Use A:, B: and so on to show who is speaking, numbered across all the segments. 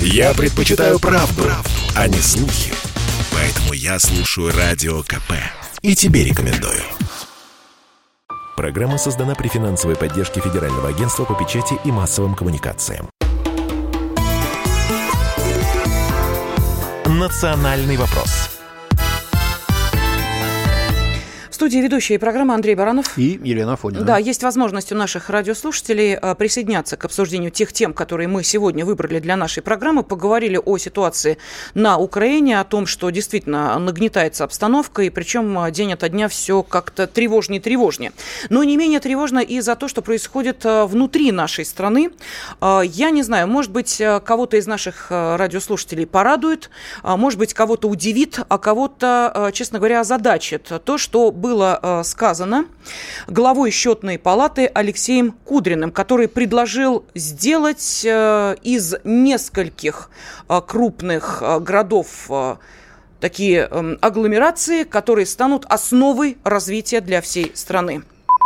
A: Я предпочитаю правду, правду, а не слухи. Поэтому я слушаю Радио КП. И тебе рекомендую. Программа создана при финансовой поддержке Федерального агентства по печати и массовым коммуникациям. «Национальный вопрос»
B: студии ведущая программы Андрей Баранов.
C: И Елена Фонина.
B: Да, есть возможность у наших радиослушателей а, присоединяться к обсуждению тех тем, которые мы сегодня выбрали для нашей программы. Поговорили о ситуации на Украине, о том, что действительно нагнетается обстановка, и причем а, день ото дня все как-то тревожнее и тревожнее. Но не менее тревожно и за то, что происходит а, внутри нашей страны. Я не знаю, может быть, кого-то из наших радиослушателей порадует, может быть, кого-то удивит, а кого-то, честно говоря, озадачит то, что было э, сказано главой счетной палаты Алексеем Кудриным, который предложил сделать э, из нескольких э, крупных городов такие эм, агломерации, которые станут основой развития для всей страны.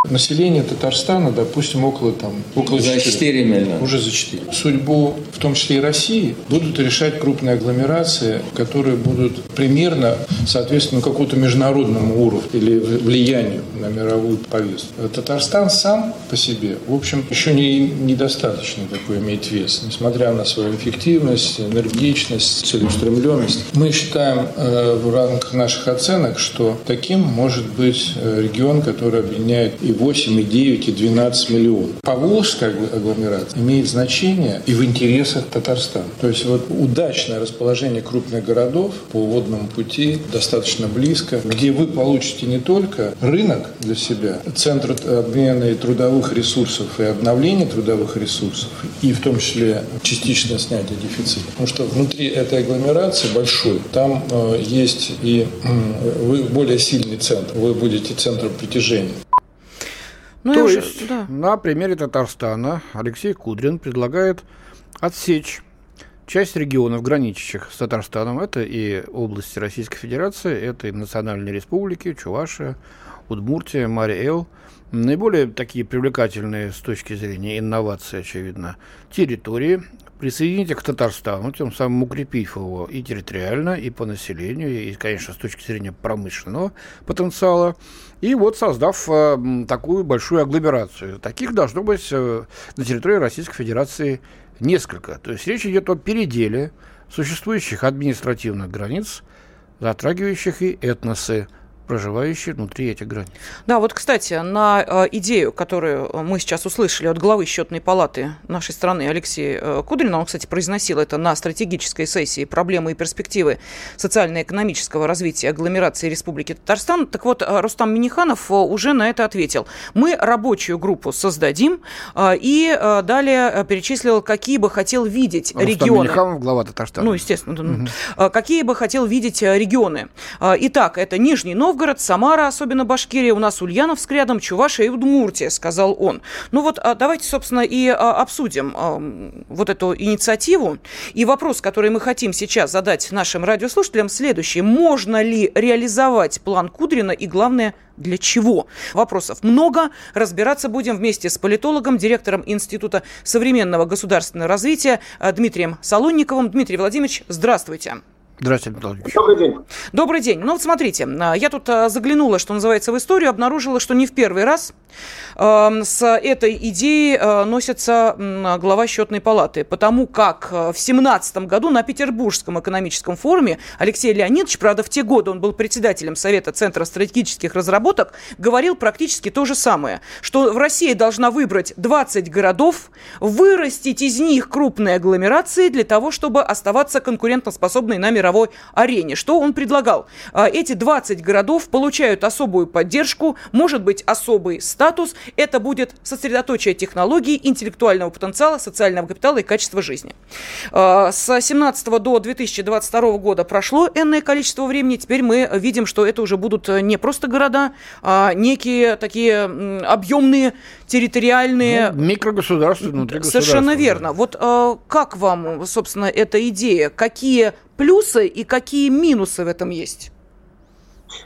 D: Население Татарстана, допустим, около, там, около
E: за 4, 4 миллиона.
D: Уже за 4. Судьбу, в том числе и России, будут решать крупные агломерации, которые будут примерно соответственно какому-то международному уровню или влиянию на мировую повестку. Татарстан сам по себе, в общем, еще не, недостаточно такой имеет вес, несмотря на свою эффективность, энергичность, целеустремленность. Мы считаем э, в рамках наших оценок, что таким может быть э, регион, который объединяет и 8, и 9, и 12 миллионов. Поволжская агломерация имеет значение и в интересах Татарстана. То есть вот удачное расположение крупных городов по водному пути достаточно близко, где вы получите не только рынок для себя, центр обмена трудовых ресурсов и обновления трудовых ресурсов, и в том числе частичное снятие дефицита. Потому что внутри этой агломерации большой, там э, есть и э, вы более сильный центр, вы будете центром притяжения.
C: Ну, То есть, да. на примере Татарстана Алексей Кудрин предлагает отсечь часть регионов, граничащих с Татарстаном. Это и области Российской Федерации, это и национальные республики, Чувашия, Удмуртия, Мария-Эл. Наиболее такие привлекательные с точки зрения инноваций, очевидно, территории, присоединить к Татарстану, тем самым укрепив его и территориально, и по населению, и, конечно, с точки зрения промышленного потенциала, и вот создав э, такую большую агломерацию. Таких должно быть э, на территории Российской Федерации несколько. То есть речь идет о переделе существующих административных границ, затрагивающих и этносы, проживающие внутри этих границ.
B: Да, вот, кстати, на э, идею, которую мы сейчас услышали от главы счетной палаты нашей страны Алексея э, Кудрина, он, кстати, произносил это на стратегической сессии «Проблемы и перспективы социально-экономического развития агломерации Республики Татарстан». Так вот, э, Рустам Миниханов уже на это ответил. Мы рабочую группу создадим и далее перечислил, какие бы хотел видеть Рустам регионы.
C: Миниханов, глава Татарстана.
B: Ну, естественно. Угу. Какие бы хотел видеть регионы. Итак, это Нижний Новгород, Новгород, Самара, особенно Башкирия, у нас Ульяновск рядом, Чувашия и Удмуртия, сказал он. Ну вот а, давайте, собственно, и а, обсудим а, вот эту инициативу. И вопрос, который мы хотим сейчас задать нашим радиослушателям, следующий. Можно ли реализовать план Кудрина и, главное, для чего? Вопросов много. Разбираться будем вместе с политологом, директором Института современного государственного развития Дмитрием Солонниковым. Дмитрий Владимирович, здравствуйте.
C: Здравствуйте,
B: Добрый день. Добрый день. Ну вот смотрите, я тут а, заглянула, что называется, в историю, обнаружила, что не в первый раз э, с этой идеей э, носится э, глава счетной палаты, потому как в 2017 году на Петербургском экономическом форуме Алексей Леонидович, правда, в те годы он был председателем Совета Центра стратегических разработок, говорил практически то же самое, что в России должна выбрать 20 городов, вырастить из них крупные агломерации для того, чтобы оставаться конкурентоспособной на мировом мировой арене. Что он предлагал? А, эти 20 городов получают особую поддержку, может быть особый статус. Это будет сосредоточие технологий, интеллектуального потенциала, социального капитала и качества жизни. А, с 17 до 2022 года прошло энное количество времени. Теперь мы видим, что это уже будут не просто города, а некие такие объемные территориальные...
C: Ну, микрогосударства внутри
B: Совершенно верно. Вот как вам, собственно, эта идея? Какие плюсы и какие минусы в этом есть?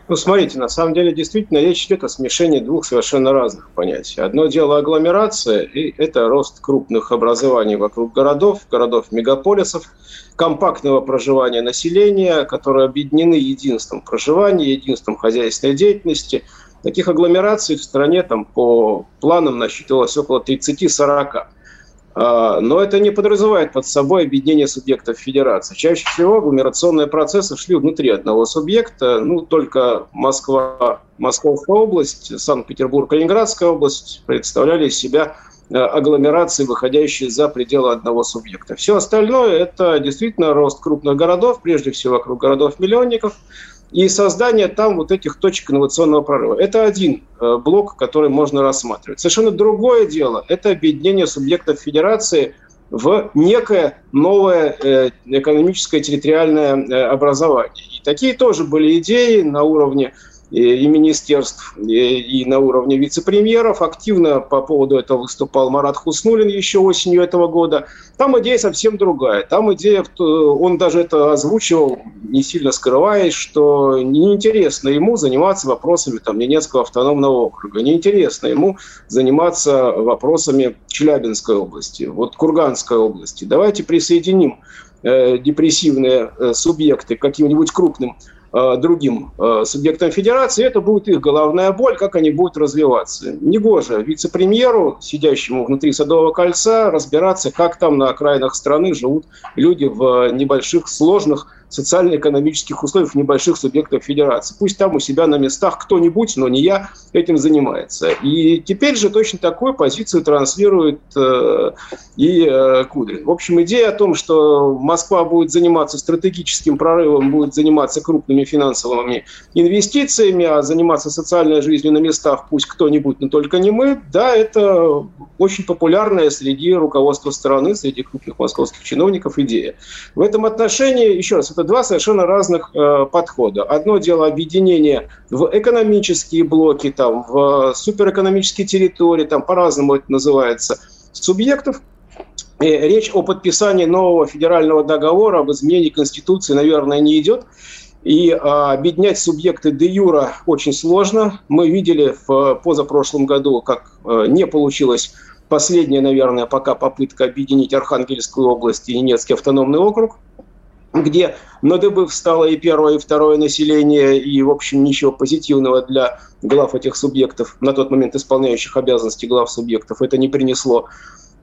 E: Ну, смотрите, на самом деле действительно речь идет о смешении двух совершенно разных понятий. Одно дело агломерация, и это рост крупных образований вокруг городов, городов-мегаполисов, компактного проживания населения, которые объединены единством проживания, единством хозяйственной деятельности. Таких агломераций в стране там, по планам насчитывалось около 30-40. А, но это не подразумевает под собой объединение субъектов федерации. Чаще всего агломерационные процессы шли внутри одного субъекта. Ну, только Москва, Московская область, Санкт-Петербург, Калининградская область представляли из себя э, агломерации, выходящие за пределы одного субъекта. Все остальное – это действительно рост крупных городов, прежде всего вокруг городов-миллионников, и создание там вот этих точек инновационного прорыва. Это один э, блок, который можно рассматривать. Совершенно другое дело – это объединение субъектов федерации в некое новое э, экономическое территориальное э, образование. И такие тоже были идеи на уровне и министерств, и на уровне вице-премьеров. Активно по поводу этого выступал Марат Хуснулин еще осенью этого года. Там идея совсем другая. Там идея, он даже это озвучивал, не сильно скрываясь, что неинтересно ему заниматься вопросами там, Ненецкого автономного округа, неинтересно ему заниматься вопросами Челябинской области, вот Курганской области. Давайте присоединим э, депрессивные э, субъекты к каким-нибудь крупным другим э, субъектам федерации, это будет их головная боль, как они будут развиваться. Негоже вице-премьеру, сидящему внутри Садового кольца, разбираться, как там на окраинах страны живут люди в небольших сложных социально-экономических условиях небольших субъектов федерации. Пусть там у себя на местах кто-нибудь, но не я, этим занимается. И теперь же точно такую позицию транслирует э, и э, Кудрин. В общем, идея о том, что Москва будет заниматься стратегическим прорывом, будет заниматься крупными финансовыми инвестициями, а заниматься социальной жизнью на местах пусть кто-нибудь, но только не мы, да, это очень популярная среди руководства страны, среди крупных московских чиновников идея. В этом отношении, еще раз, это два совершенно разных э, подхода. Одно дело объединение в экономические блоки, там, в суперэкономические территории, там по-разному это называется, субъектов. И речь о подписании нового федерального договора об изменении Конституции, наверное, не идет. И а, объединять субъекты де юра очень сложно. Мы видели в позапрошлом году, как а, не получилось последняя, наверное, пока попытка объединить Архангельскую область и Ненецкий автономный округ где на дыбы встало и первое, и второе население, и, в общем, ничего позитивного для глав этих субъектов, на тот момент исполняющих обязанности глав субъектов, это не принесло.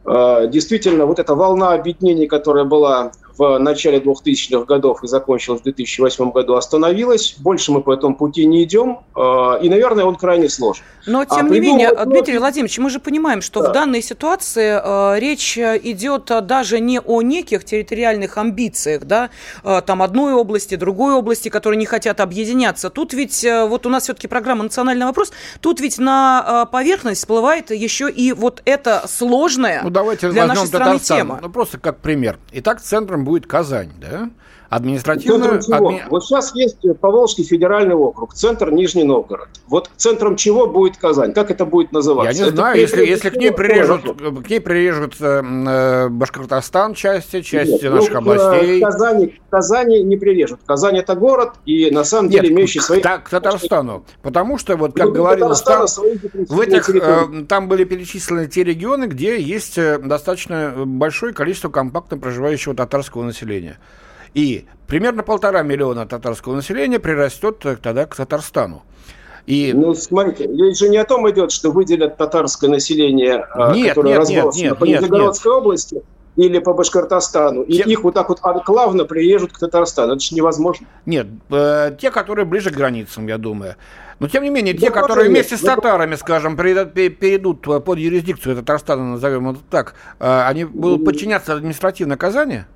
E: А, действительно, вот эта волна объединений, которая была в начале 2000-х годов и закончилась в 2008 году, остановилась. Больше мы по этому пути не идем. А, и, наверное, он крайне сложен.
B: Но, тем а не менее, Дмитрий Владимирович, мы же понимаем, что да. в данной ситуации э, речь идет даже не о неких территориальных амбициях, да, э, там одной области, другой области, которые не хотят объединяться. Тут ведь, э, вот у нас все-таки программа «Национальный вопрос», тут ведь на э, поверхность всплывает еще и вот эта сложная ну, давайте для нашей страны Татарстан. тема.
C: Ну, просто как пример. Итак, центром будет Казань, да? Административно...
E: Адми... Вот сейчас есть Поволжский федеральный округ, центр Нижний Новгород. Вот центром чего будет Казань? Как это будет называться?
C: Я не
E: это
C: знаю, если, если к ней прирежут, к ней прирежут э, Башкортостан части, части Нет, наших ну, областей.
E: Казани, Казани не прирежут. Казань это город, и на самом деле Нет, имеющий свои...
C: Так, к Татарстану. Потому что, вот как ну, говорилось, там, в этих, э, там были перечислены те регионы, где есть э, достаточно большое количество компактно проживающего татарского населения. И примерно полтора миллиона татарского населения прирастет тогда к Татарстану.
E: И... Ну, смотрите, речь же не о том идет, что выделят татарское население, а, нет, которое нет, нет, нет, по Нижегородской области, или по Башкортостану, те... и их вот так вот анклавно прирежут к Татарстану. Это же невозможно.
C: Нет, э, те, которые ближе к границам, я думаю. Но, тем не менее, те, да, которые вместе с татарами, скажем, перейдут под юрисдикцию Татарстана, назовем это так, э, они будут подчиняться административной наказанию?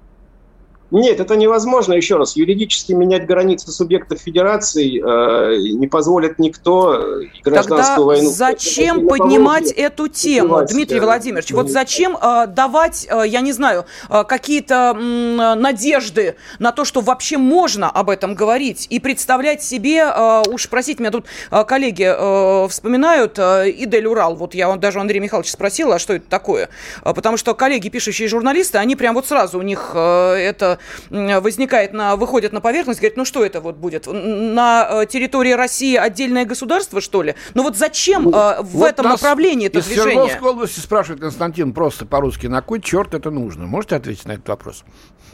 E: Нет, это невозможно. Еще раз, юридически менять границы субъектов федерации э, не позволит никто.
B: И гражданскую Тогда войну. Зачем поднимать эту тему, поднимать, Дмитрий да. Владимирович? Вот зачем э, давать, э, я не знаю, э, какие-то э, надежды на то, что вообще можно об этом говорить и представлять себе, э, уж простите меня, тут э, коллеги э, вспоминают э, Идель Урал. Вот я даже у Андрея Михайловича спросила, а что это такое? Э, потому что коллеги, пишущие журналисты, они прям вот сразу у них э, это возникает, на, выходит на поверхность, говорит, ну что это вот будет? На территории России отдельное государство, что ли? Ну вот зачем ну, в вот этом направлении это движение? Из
C: Свердловской области спрашивает Константин просто по-русски, на кой черт это нужно? Можете ответить на этот вопрос?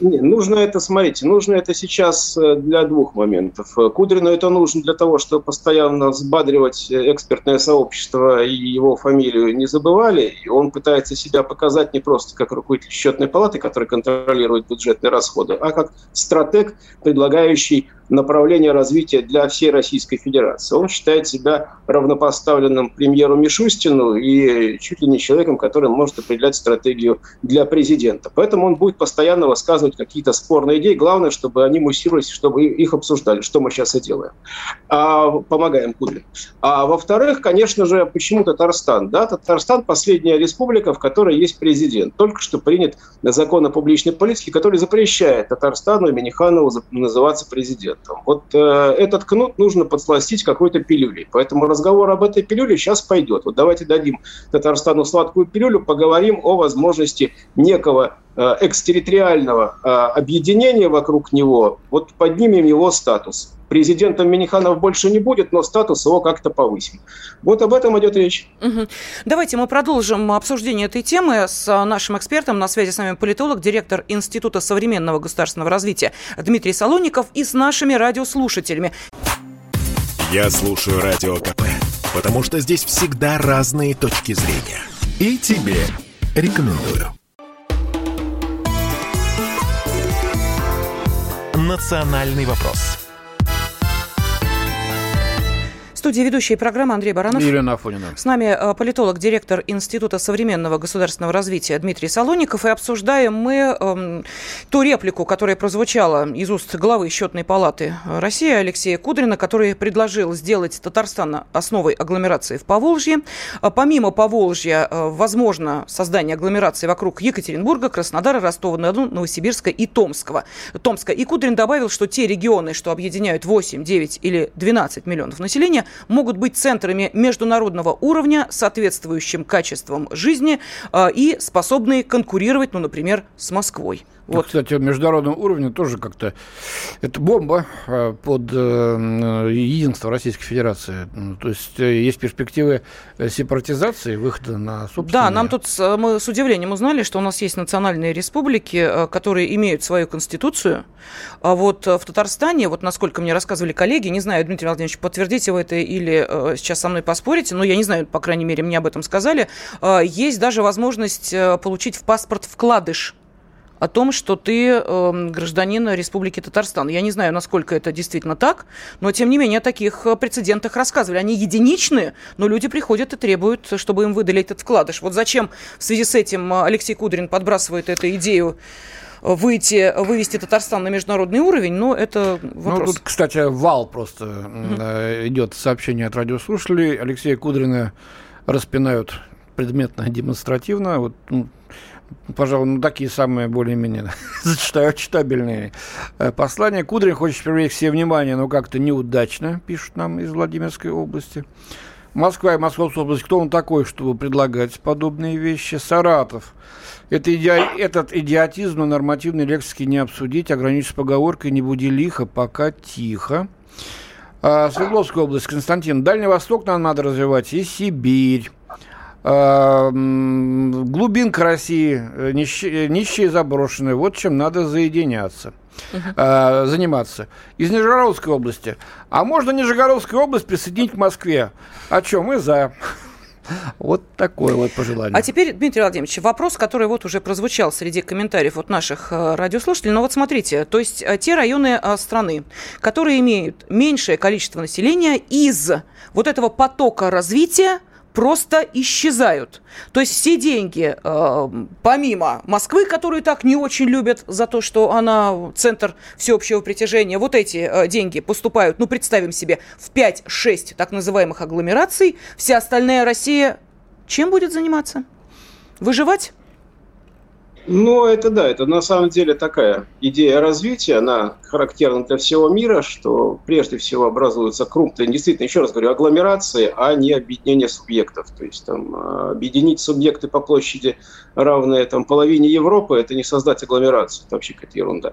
E: Не, нужно это, смотрите, нужно это сейчас для двух моментов. Кудрину это нужно для того, чтобы постоянно взбадривать экспертное сообщество и его фамилию не забывали. И он пытается себя показать не просто как руководитель счетной палаты, который контролирует бюджетные расходы, а как стратег, предлагающий направление развития для всей Российской Федерации. Он считает себя равнопоставленным премьеру Мишустину и чуть ли не человеком, который может определять стратегию для президента. Поэтому он будет постоянно высказывать какие-то спорные идеи. Главное, чтобы они муссировались, чтобы их обсуждали, что мы сейчас и делаем. А, помогаем Кудрину. А во-вторых, конечно же, почему Татарстан? Да, Татарстан – последняя республика, в которой есть президент. Только что принят закон о публичной политике, который запрещает Татарстану и Миниханову называться президентом этом. Вот э, этот кнут нужно подсластить какой-то пилюлей. Поэтому разговор об этой пилюле сейчас пойдет. Вот давайте дадим Татарстану сладкую пилюлю, поговорим о возможности некого э, экстерриториального э, объединения вокруг него, вот поднимем его статус. Президентом Миниханов больше не будет, но статус его как-то повысим. Вот об этом идет речь.
B: Угу. Давайте мы продолжим обсуждение этой темы с нашим экспертом. На связи с нами политолог, директор Института современного государственного развития Дмитрий Солоников и с нашими радиослушателями.
A: Я слушаю Радио КП, потому что здесь всегда разные точки зрения. И тебе рекомендую. «Национальный вопрос»
B: студии ведущие программы Андрей Баранов.
C: Елена Афонина.
B: С нами э, политолог, директор Института современного государственного развития Дмитрий Солоников. И обсуждаем мы эм, ту реплику, которая прозвучала из уст главы счетной палаты России Алексея Кудрина, который предложил сделать Татарстан основой агломерации в Поволжье. А помимо Поволжья, э, возможно создание агломерации вокруг Екатеринбурга, Краснодара, Ростова-на-Дону, Новосибирска и Томского. Томска. И Кудрин добавил, что те регионы, что объединяют 8, 9 или 12 миллионов населения, могут быть центрами международного уровня, соответствующим качеством жизни э, и способные конкурировать, ну, например, с Москвой.
C: Ну, вот. кстати, международном уровне тоже как-то это бомба а, под э, единство Российской Федерации. Ну, то есть э, есть перспективы сепаратизации, выхода на собственные...
B: Да, нам тут мы с удивлением узнали, что у нас есть национальные республики, э, которые имеют свою конституцию. А вот в Татарстане, вот насколько мне рассказывали коллеги, не знаю, Дмитрий Владимирович, подтвердите вы это или сейчас со мной поспорите, но я не знаю, по крайней мере, мне об этом сказали, есть даже возможность получить в паспорт вкладыш о том, что ты э, гражданин Республики Татарстан. Я не знаю, насколько это действительно так, но тем не менее о таких э, прецедентах рассказывали. Они единичные, но люди приходят и требуют, чтобы им выдали этот вкладыш. Вот зачем в связи с этим э, Алексей Кудрин подбрасывает эту идею выйти, вывести Татарстан на международный уровень, но это вопрос.
C: Ну, тут, кстати, вал просто mm-hmm. идет сообщение от радиослушателей. Алексея Кудрина распинают предметно, демонстративно. Вот, ну, пожалуй, ну, такие самые более-менее зачитаю, читабельные э, послания. Кудрин хочет привлечь все внимание, но как-то неудачно, пишут нам из Владимирской области. Москва и Московская область, кто он такой, чтобы предлагать подобные вещи? Саратов. Это иди... Этот идиотизм на нормативной лексике не обсудить, ограничиться поговоркой «не буди лихо, пока тихо». А, Свердловская область, Константин. Дальний Восток нам надо развивать и Сибирь. Эм, глубинка России, э, нищие, нищие заброшенные, вот чем надо заединяться. Uh-huh. заниматься. Из Нижегородской области. А можно Нижегородскую область присоединить к Москве? О чем мы за. Вот такое вот пожелание.
B: А теперь, Дмитрий Владимирович, вопрос, который вот уже прозвучал среди комментариев от наших э, радиослушателей. Но вот смотрите, то есть те районы страны, которые имеют меньшее количество населения из вот этого потока развития, просто исчезают. То есть все деньги, э, помимо Москвы, которую так не очень любят за то, что она центр всеобщего притяжения, вот эти э, деньги поступают, ну, представим себе, в 5-6 так называемых агломераций. Вся остальная Россия чем будет заниматься? Выживать?
E: Ну, это да, это на самом деле такая идея развития, она характерна для всего мира, что прежде всего образуются крупные, действительно, еще раз говорю, агломерации, а не объединение субъектов. То есть там а, объединить субъекты по площади, равные там, половине Европы, это не создать агломерацию, это вообще какая-то ерунда.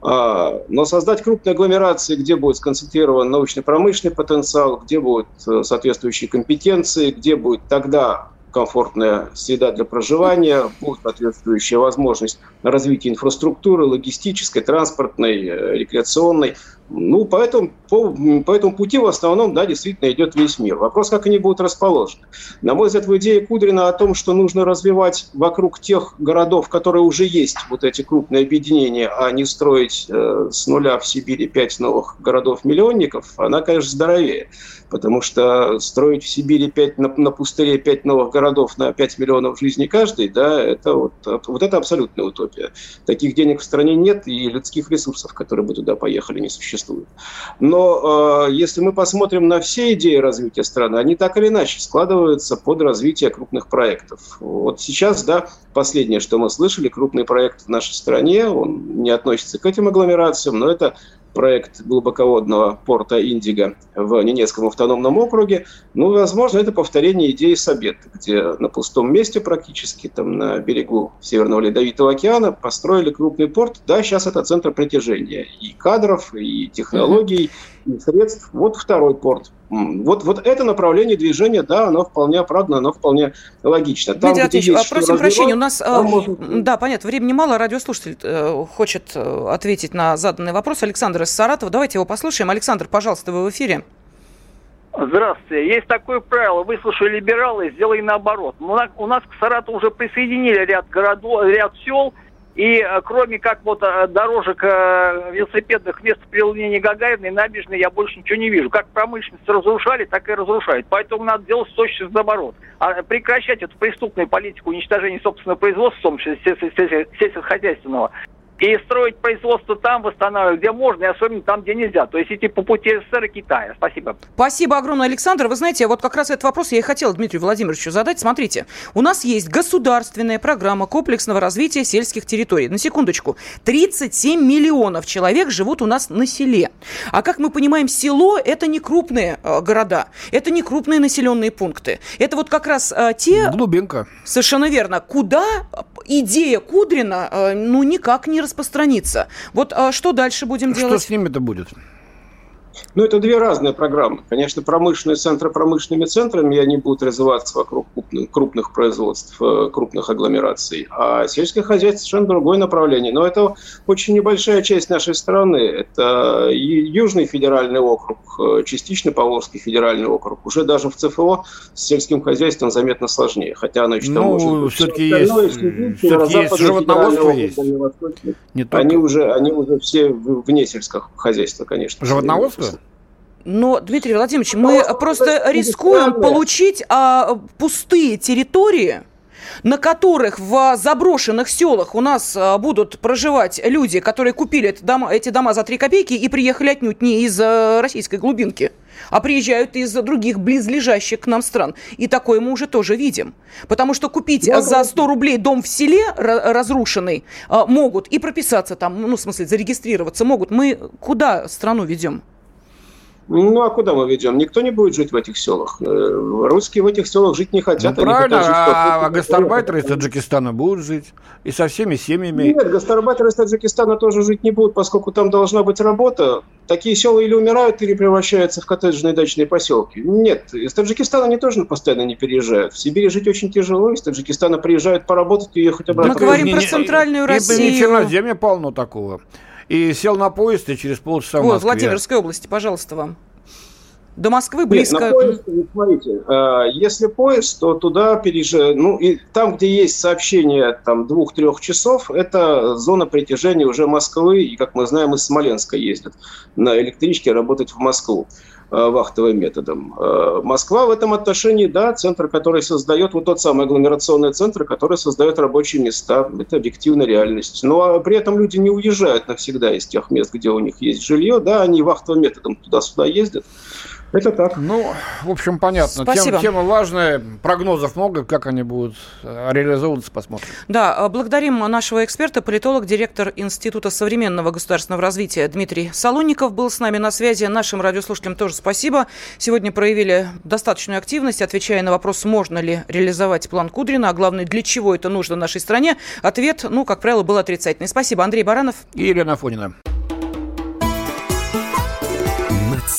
E: А, но создать крупные агломерации, где будет сконцентрирован научно-промышленный потенциал, где будут э, соответствующие компетенции, где будет тогда комфортная среда для проживания, будет соответствующая возможность развития инфраструктуры, логистической, транспортной, э, рекреационной. Ну, поэтому, по, по этому пути в основном, да, действительно идет весь мир. Вопрос, как они будут расположены. На мой взгляд, в идее Кудрина о том, что нужно развивать вокруг тех городов, которые уже есть, вот эти крупные объединения, а не строить э, с нуля в Сибири пять новых городов-миллионников, она, конечно, здоровее. Потому что строить в Сибири 5, на, на пустыре пять новых городов на 5 миллионов жизней каждый, да, это вот, вот это абсолютная утопия. Таких денег в стране нет, и людских ресурсов, которые бы туда поехали, не существует существует. Но э, если мы посмотрим на все идеи развития страны, они так или иначе складываются под развитие крупных проектов. Вот сейчас, да, последнее, что мы слышали, крупный проект в нашей стране, он не относится к этим агломерациям, но это проект глубоководного порта Индиго в Ненецком автономном округе. Ну, возможно, это повторение идеи Сабет, где на пустом месте практически, там на берегу Северного Ледовитого океана построили крупный порт. Да, сейчас это центр притяжения и кадров, и технологий, и средств. Вот второй порт. Вот, вот это направление движения, да, оно вполне оправдано, оно вполне логично.
B: Там, Дмитрий Андреевич, просим прощения, у нас, э, можно... да, понятно, времени мало, радиослушатель э, хочет э, ответить на заданный вопрос. Александр из Саратова, давайте его послушаем. Александр, пожалуйста, вы в эфире.
F: Здравствуйте. Есть такое правило. Выслушай либералы, сделай наоборот. У нас к Саратову уже присоединили ряд городов, ряд сел – и э, кроме как вот э, дорожек э, велосипедных вместо прилунения Гагарина и набережной я больше ничего не вижу. Как промышленность разрушали, так и разрушают. Поэтому надо делать точно наоборот. А прекращать эту преступную политику уничтожения собственного производства, в том числе сельскохозяйственного, и строить производство там, восстанавливать, где можно, и особенно там, где нельзя. То есть идти по пути СССР и Китая. Спасибо.
B: Спасибо огромное, Александр. Вы знаете, вот как раз этот вопрос я и хотела Дмитрию Владимировичу задать. Смотрите, у нас есть государственная программа комплексного развития сельских территорий. На секундочку. 37 миллионов человек живут у нас на селе. А как мы понимаем, село – это не крупные э, города, это не крупные населенные пункты. Это вот как раз э, те...
C: Глубинка.
B: Совершенно верно. Куда идея Кудрина, э, ну, никак не распространится. Вот а что дальше будем
C: что
B: делать?
C: Что с ними-то будет?
E: Ну, это две разные программы. Конечно, промышленные центры промышленными центрами, они будут развиваться вокруг крупных, крупных производств, э, крупных агломераций. А сельское хозяйство совершенно другое направление. Но это очень небольшая часть нашей страны. Это Южный федеральный округ, э, частично Поволжский федеральный округ. Уже даже в ЦФО с сельским хозяйством заметно сложнее. Хотя оно еще
C: ну, может все-таки есть, все-таки есть животноводство есть.
E: Они, уже, они уже все вне сельского хозяйства, конечно.
C: Животноводство?
B: Но, Дмитрий Владимирович, мы просто рискуем получить а, пустые территории, на которых в заброшенных селах у нас а, будут проживать люди, которые купили эти дома, эти дома за 3 копейки и приехали отнюдь не из а, российской глубинки, а приезжают из других близлежащих к нам стран. И такое мы уже тоже видим. Потому что купить Я за 100 рублей дом в селе разрушенный а, могут и прописаться там, ну, в смысле, зарегистрироваться могут. Мы куда страну ведем?
E: Ну, а куда мы ведем? Никто не будет жить в этих селах. Э, русские в этих селах жить не хотят.
C: Ну, правильно, хотят жить, а, а гастарбайтеры из Таджикистана будут жить. И со всеми семьями.
E: Нет, гастарбайтеры из Таджикистана тоже жить не будут, поскольку там должна быть работа. Такие села или умирают, или превращаются в коттеджные дачные поселки. Нет, из Таджикистана они тоже постоянно не переезжают. В Сибири жить очень тяжело. Из Таджикистана приезжают поработать и ехать обратно.
B: Мы говорим про центральную Россию.
C: И, и, и Черноземье полно такого и сел на поезд, и через полчаса
B: Вот, в Владимирской области, пожалуйста, вам. До Москвы близко. Нет,
E: на поезд, смотрите, а, если поезд, то туда переезжают, ну, и там, где есть сообщение там двух-трех часов, это зона притяжения уже Москвы, и, как мы знаем, из Смоленска ездят на электричке работать в Москву. Вахтовым методом. Москва в этом отношении, да, центр, который создает, вот тот самый агломерационный центр, который создает рабочие места. Это объективная реальность. Но при этом люди не уезжают навсегда из тех мест, где у них есть жилье, да, они вахтовым методом туда-сюда ездят. Это так.
C: Ну, в общем, понятно.
B: Спасибо.
C: Тема, тема важная, прогнозов много, как они будут э, реализовываться, посмотрим.
B: Да, э, благодарим нашего эксперта, политолог, директор Института современного государственного развития Дмитрий Солонников был с нами на связи. Нашим радиослушателям тоже спасибо. Сегодня проявили достаточную активность, отвечая на вопрос, можно ли реализовать план Кудрина, а главное, для чего это нужно нашей стране. Ответ, ну, как правило, был отрицательный. Спасибо. Андрей Баранов.
C: И Елена Фонина.